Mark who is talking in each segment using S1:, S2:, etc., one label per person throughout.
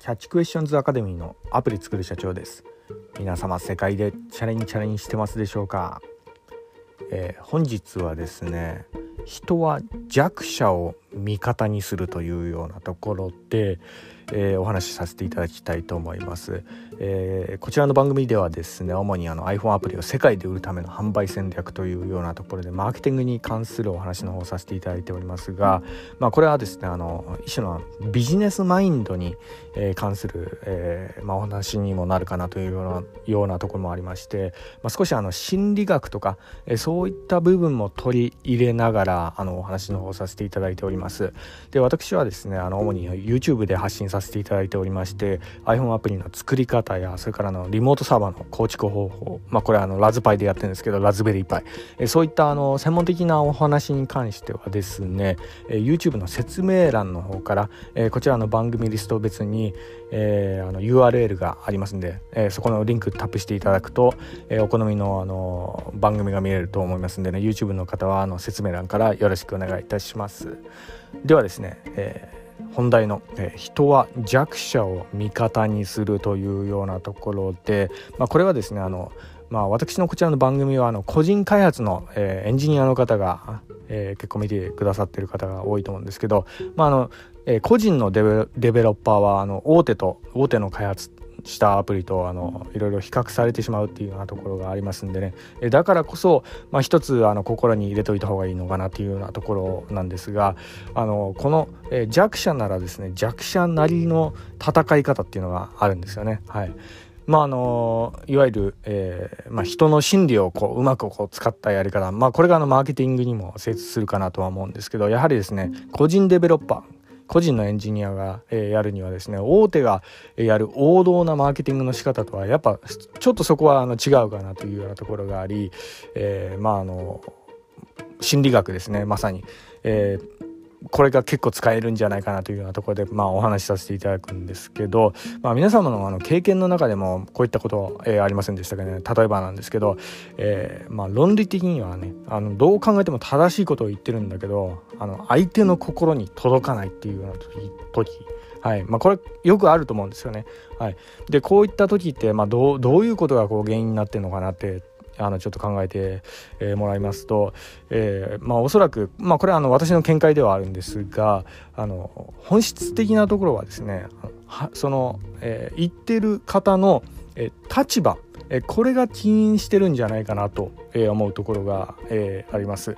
S1: キャッチクエスチョンズアカデミーのアプリ作る社長です。皆様世界でチャレンジチャレンジしてますでしょうか、えー、本日はですね人は弱者を味方にするというようなところで、えー、お話しさせていただきたいと思います、えー、こちらの番組ではですね主にあの iPhone アプリを世界で売るための販売戦略というようなところでマーケティングに関するお話の方をさせていただいておりますが、まあ、これはですねあの一種のビジネスマインドに、えー、関する、えーまあ、お話にもなるかなというようなようなところもありまして、まあ、少しあの心理学とか、えー、そういった部分も取り入れながらあのお話の方をさせていただいております。で私はですねあの主に YouTube で発信させていただいておりまして iPhone アプリの作り方やそれからのリモートサーバーの構築方法まあこれはあのラズパイでやってるんですけどラズベリーパイ。えそういったあの専門的なお話に関してはですねえ YouTube の説明欄の方からえこちらの番組リスト別にえ、あの URL がありますんで、え、そこのリンクタップしていただくと、え、お好みのあの番組が見れると思いますんでね YouTube の方はあの説明欄からよろしくお願いいたします。ではですね、えー本題の、え、人は弱者を味方にするというようなところで、まあ、これはですねあの、まあ、私のこちらの番組はあの個人開発の、え、エンジニアの方が、え、結構見てくださってる方が多いと思うんですけど、まああのえ、個人のデベロッパーはあの大手と大手の開発したアプリとあのいろいろ比較されてしまうっていうようなところがありますんでね。だからこそ、まあ、一つあの心に入れといた方がいいのかなっていうようなところなんですがあのこの弱者ならですね弱者なりの戦い方っていうのがあるんですよね。はい。まああのいわゆる、えーまあ、人の心理をこううまくこう使ったやり方、まあ、これがあのマーケティングにも精通するかなとは思うんですけどやはりですね個人デベロッパー個人のエンジニアが、えやるにはですね大手がやる王道なマーケティングの仕方とはやっぱちょっとそこはあの違うかなというようなところがあり、えー、まああの心理学ですねまさに、えーこれが結構使えるんじゃないかなというようなところで、まあ、お話しさせていただくんですけど、まあ、皆様のあの経験の中でもこういったこと、えー、ありませんでしたかね。例えばなんですけど、えーまあ、論理的にはねあのどう考えても正しいことを言ってるんだけどあの相手の心に届かないっていうような時はい。まあ、これよくあると思うんですよね。はい、でこういった時って、まあ、どうどういうことがこう原因になってるのかなってあのちょっと考えて、えー、もらいますと、えー、まあ、おそらく、まあ、これはあの私の見解ではあるんですがあの本質的なところはですねその、えー、言ってる方の、え立場えこれが起因してるんじゃないかなと、え思うところが、えあります。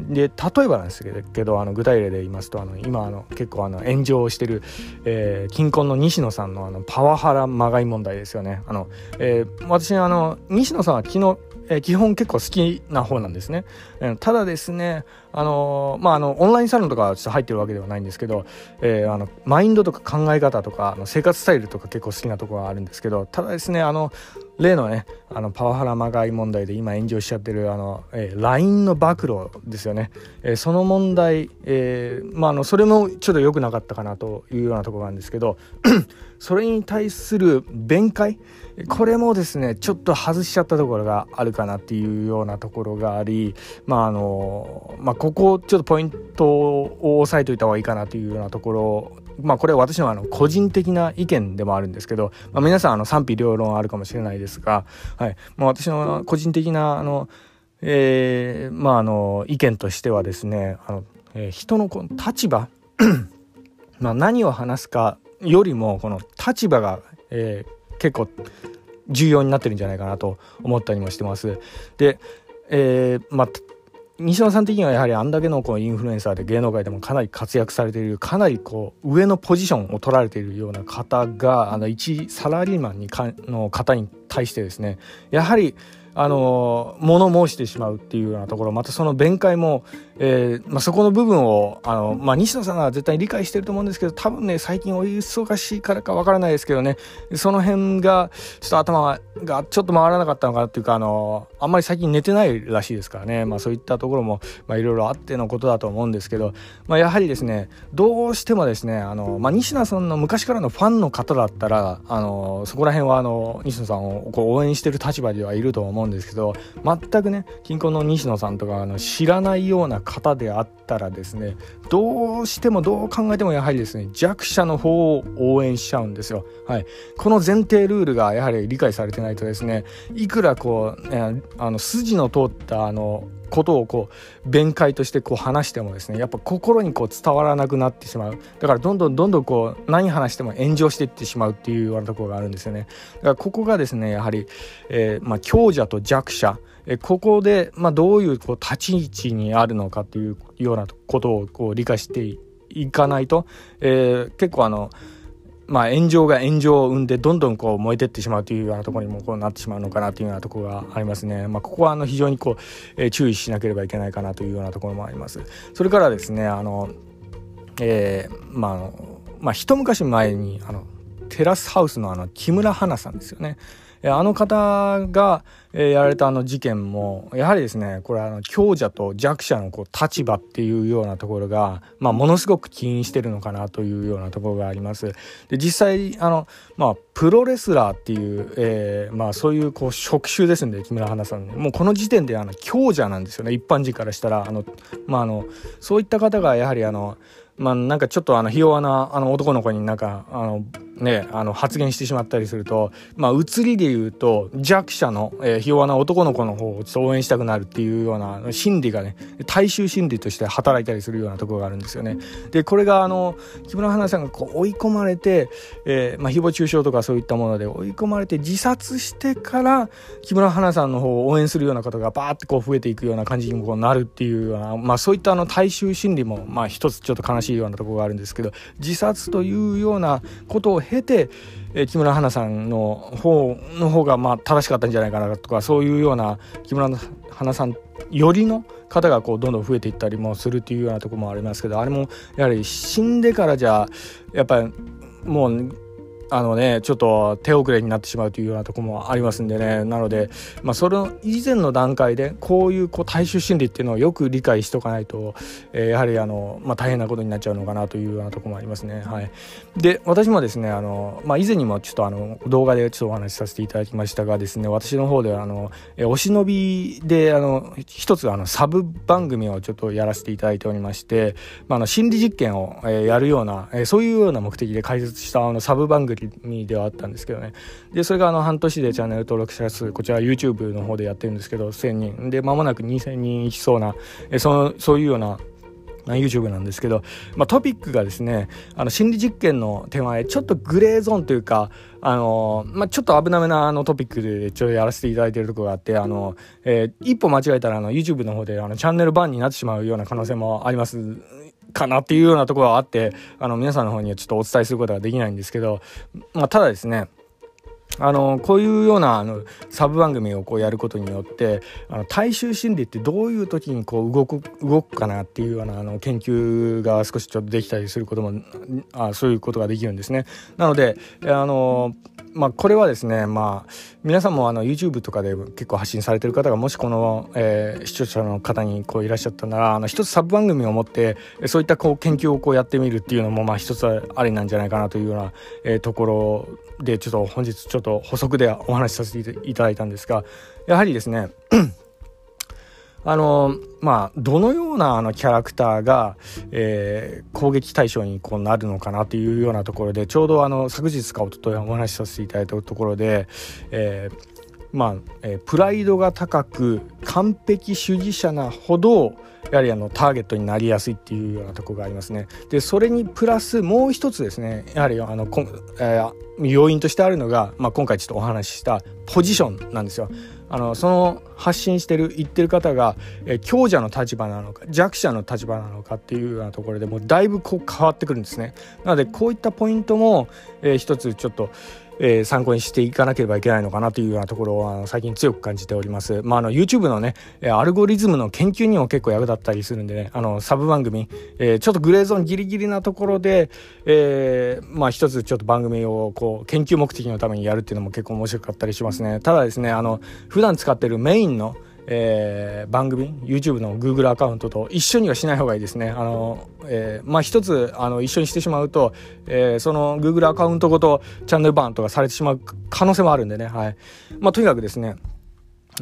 S1: で例えばなんですけどあの具体例で言いますとあの今あの結構あの炎上してる、えー、近婚の西野さんのあのパワハラまがい問題ですよね。あのえー、私あの西野さんは昨日えー、基本結構好きな方なんですね。えー、ただですね、あのー、まあ、あの、オンラインサロンとかちょっと入ってるわけではないんですけど、えー、あの、マインドとか考え方とか、あの生活スタイルとか結構好きなところがあるんですけど、ただですね、あの、例のね、あの、パワハラまがい問題で今炎上しちゃってる、あの、えー、LINE の暴露ですよね。えー、その問題、えー、まあ、あの、それもちょっと良くなかったかなというようなところなんですけど、それに対する弁解、これもですねちょっと外しちゃったところがあるかなっていうようなところがありまああのまあここちょっとポイントを押さえておいた方がいいかなというようなところまあこれは私のあの個人的な意見でもあるんですけど、まあ、皆さんあの賛否両論あるかもしれないですが、はいまあ、私の個人的なあの、えー、まああの意見としてはですねあの、えー、人のこの立場 まあ何を話すかよりもこの立場が、えー、結構重要になってるんじゃないかなと思ったりもしてます。で、えー、まあ西野さん的にはやはりあんだけのこうインフルエンサーで芸能界でもかなり活躍されているかなりこう上のポジションを取られているような方があの一サラリーマンにかの方に対してですねやはりあの物申してしまうっていうようなところまたその弁解も、えーまあ、そこの部分をあの、まあ、西野さんは絶対理解してると思うんですけど多分ね最近お忙しいからかわからないですけどねその辺がちょっと頭がちょっと回らなかったのかなっていうかあのあんまり最近寝てないらしいですからね、まあ、そういったところもいろいろあってのことだと思うんですけど、まあ、やはりですねどうしてもですねあの、まあ、西野さんの昔からのファンの方だったらあのそこら辺はあの西野さんをこう応援してる立場ではいると思うんですけど全くね近郊の西野さんとかあの知らないような方であったらですねどうしてもどう考えてもやはりですね弱者の方を応援しちゃうんですよ。はい、この前提ルールがやはり理解されてないとですねいくらこう、ね、あの筋の通ったあのことをこう弁解としてこう話してもですねやっぱ心にこう伝わらなくなってしまう。だからどんどんどんどんこう何話しても炎上していってしまうっていうようなところがあるんですよね。だからここがですねやはり、えー、まあ、強者と弱者えここで、まあ、どういうこう立ち位置にあるのかっていうようなことをこう理解していかないと、えー、結構あのまあ、炎上が炎上を生んでどんどんこう燃えてってしまうというようなところにもこうなってしまうのかなというようなところがありますね。まあ、ここはあの非常にこう、えー、注意しなければいけないかなというようなところもあります。それからですねあの、えー、まああのまあ、一昔前にあのテラスハウスのあの木村花さんですよね。あの方がやられたあの事件もやはりですねこれあの強者と弱者のこう立場っていうようなところが、まあ、ものすごく起因してるのかなというようなところがあります。で実際あの、まあ、プロレスラーっていう、えーまあ、そういうこう職種ですんで木村花さんもうこの時点であの強者なんですよね一般人からしたらあの、まあ、あのそういった方がやはりあのまあなんかちょっとあのひ弱なあの男の子になんかあのね、あの発言してしまったりすると、まあ、移りで言うと弱者の、えー、ひ弱な男の子の方を応援したくなるっていうような心理がね大衆心理として働いたりするようなところがあるんですよね。でこれがあの木村花さんがこう追い込まれて、えーまあ、誹謗中傷とかそういったもので追い込まれて自殺してから木村花さんの方を応援するような方がバーってこう増えていくような感じにこうなるっていうような、まあ、そういったあの大衆心理も、まあ、一つちょっと悲しいようなところがあるんですけど自殺というようなことを経て、え、木村花さんの方の方がまあ正しかったんじゃないかなとかそういうような木村花さんよりの方がこうどんどん増えていったりもするというようなとこもありますけどあれもやはり死んでからじゃやっぱりもうあのね、ちょっと手遅れになってしまうというようなとこもありますんでね。なので、まあ、その以前の段階で、こういうこう大衆心理っていうのをよく理解しておかないと、えー、やはりあの、まあ、大変なことになっちゃうのかなというようなとこもありますね。はい。で、私もですね、あの、まあ、以前にもちょっとあの、動画でちょっとお話しさせていただきましたがですね、私の方ではあの、えお忍びで、あの、一つあの、サブ番組をちょっとやらせていただいておりまして、まあ、あの、心理実験を、えやるような、えそういうような目的で開設したあの、サブ番組組ではあったんですけどね。でそれがあの半年でチャンネル登録者数こちら YouTube の方でやってるんですけど1000人。で間もなく2000人いきそうなえそのそういうような YouTube なんですけど、まあ、トピックがですねあの心理実験の手前ちょっとグレーゾーンというかあのまあ、ちょっと危なめなあのトピックでちょっとやらせていただいてるところがあってあの、えー、一歩間違えたらあの YouTube の方であのチャンネルバンになってしまうような可能性もあります。かなっていうようなところはあってあの皆さんの方にはちょっとお伝えすることができないんですけど、まあ、ただですねあのこういうようなあのサブ番組をこうやることによってあの大衆心理ってどういう時にこう動く動くかなっていうようなあの研究が少しちょっとできたりすることもあそういうことができるんですね。なのであのまあ、これはですね、まあ、皆さんもあの YouTube とかで結構発信されてる方がもしこの、えー、視聴者の方にこういらっしゃったならあの一つサブ番組を持ってそういったこう研究をこうやってみるっていうのもまあ一つありなんじゃないかなというような、えー、ところでちょっと本日ちょっと補足でお話しさせていただいたんですがやはりですねあのまあどのようなあのキャラクターが、えー、攻撃対象にこうなるのかなっていうようなところでちょうどあの昨日かおとといお話しさせていただいたところで、えー、まあ、えー、プライドが高く完璧主義者なほどやはりあのターゲットになりやすいっていうようなところがありますね。でそれにプラスもう一つですねやはりあのこ、えー、要因としてあるのが、まあ、今回ちょっとお話ししたポジションなんですよ。あのその発信してる言ってる方が、え、強者の立場なのか弱者の立場なのかっていうようなところでもうだいぶこう変わってくるんですね。なのでこういったポイントも、えー、一つちょっとえー、参考にしていかなければいけないのかなというようなところを最近強く感じております。まあ、あの YouTube のねアルゴリズムの研究にも結構役立ったりするんでねあのサブ番組、えー、ちょっとグレーゾーンギリギリなところで、えー、まあ一つちょっと番組をこう研究目的のためにやるっていうのも結構面白かったりしますね。ただですねあの普段使ってるメインのえー、番組 YouTube の Google アカウントと一緒にはしない方がいいですね。あの、えー、まあ一つあの一緒にしてしまうと、えー、その Google アカウントごとチャンネルバンとかされてしまう可能性もあるんでね。はい。まあとにかくですね。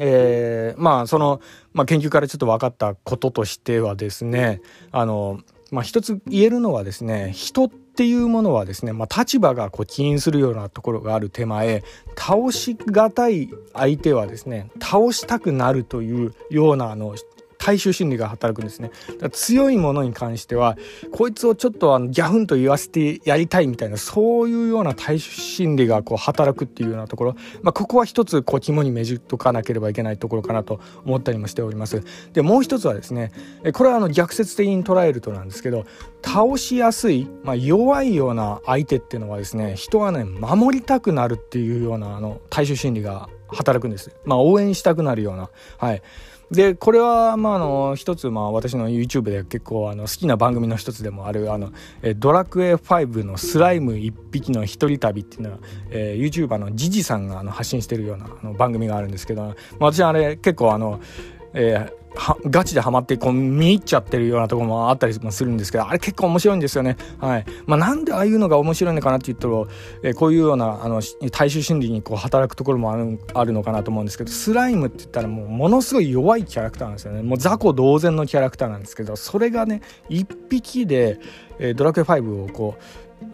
S1: えー、まあその、まあ、研究からちょっと分かったこととしてはですねあの、まあ、一つ言えるのはですね人っっていうものはですね、まあ、立場がこう起因するようなところがある手前倒しがたい相手はですね倒したくなるというようなあの大衆心理が働くんですね。強いものに関しては、こいつをちょっとあのギャフンと言わせてやりたいみたいな、そういうような大衆心理がこう働くっていうようなところ、まあ、ここは一つこう肝に銘じとかなければいけないところかなと思ったりもしております。で、もう一つはですね、これはあの逆説的に捉えるとなんですけど、倒しやすい、まあ、弱いような相手っていうのはですね、人はね、守りたくなるっていうようなあの大衆心理が働くんです。まあ、応援したくなるような。はい。でこれはまああの一つまあ私の YouTube で結構あの好きな番組の一つでもあるあのえドラクエ5のスライム一匹の一人旅っていうのは、えー、YouTuber のジジさんがあの発信してるようなあの番組があるんですけど、まあ、私はあれ結構あの、えーはガチでハマってこう見入っちゃってるようなところもあったりもするんですけどあれ結構面白いんですよね。はいまあ、なんでああいうのが面白いのかなって言ったら、えー、こういうようなあの大衆心理にこう働くところもあるあるのかなと思うんですけどスライムって言ったらもうものすごい弱いキャラクターなんですよね。もう雑魚同然のキャラクターなんですけどそれがね一匹で、えー、ドラクエ5をこう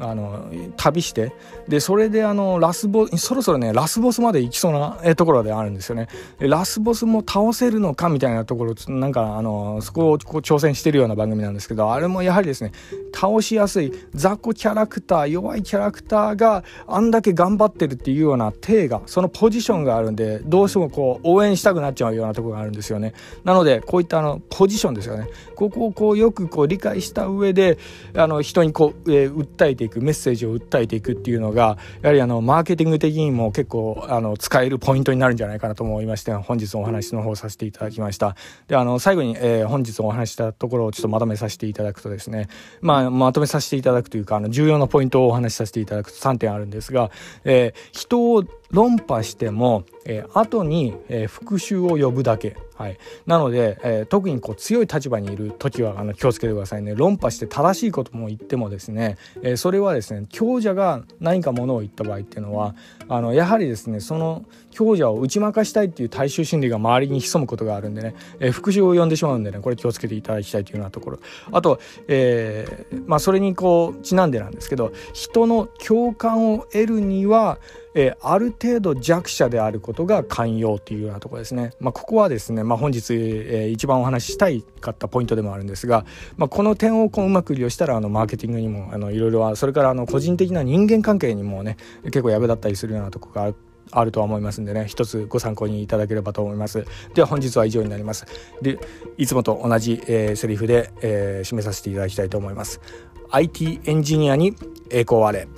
S1: あの旅してでそれであのラスボそろそろねラスボスまで行きそうなところであるんですよね。ラスボスも倒せるのかみたいなところなんかあのそこをこう挑戦してるような番組なんですけどあれもやはりですね倒しやすい雑魚キャラクター弱いキャラクターがあんだけ頑張ってるっていうような体がそのポジションがあるんでどうしてもこう応援したくなっちゃうようなところがあるんですよね。なのでこういったあのポジションですよね。ここをこうよくこう理解した上であの人にこう、えー、訴えてていくメッセージを訴えていくっていうのがやはりあのマーケティング的にも結構あの使えるポイントになるんじゃないかなと思いまして本日お話の方させていただきました。であの最後に、えー、本日お話したところをちょっとまとめさせていただくとですねまあまとめさせていただくというかあの重要なポイントをお話しさせていただくと3点あるんですが、えー、人を論破しても、えー、後に、えー、復讐を呼ぶだけ。はい、なので、えー、特にこう強い立場にいる時はあの気をつけてくださいね。論破して正しいことも言ってもですね、えー、それはですね強者が何かものを言った場合っていうのはあのやはりですねその強者を打ち負かしたいっていう大衆心理が周りに潜むことがあるんでね、えー、復讐を呼んでしまうんでねこれ気をつけていただきたいというようなところ。あと、えーまあ、それにこうちなんでなんですけど人の共感を得るにはえー、ある程度弱者であることが寛容というようなところですね。まあ、ここはですね、まあ、本日、えー、一番お話ししたいかったポイントでもあるんですが、まあ、この点をこううまく利用したらあのマーケティングにもあのいろいろそれからあの個人的な人間関係にもね結構役立ったりするようなところがあるあるとは思いますんでね。一つご参考にいただければと思います。では本日は以上になります。でいつもと同じ、えー、セリフで、えー、締めさせていただきたいと思います。IT エンジニアに栄光あれ。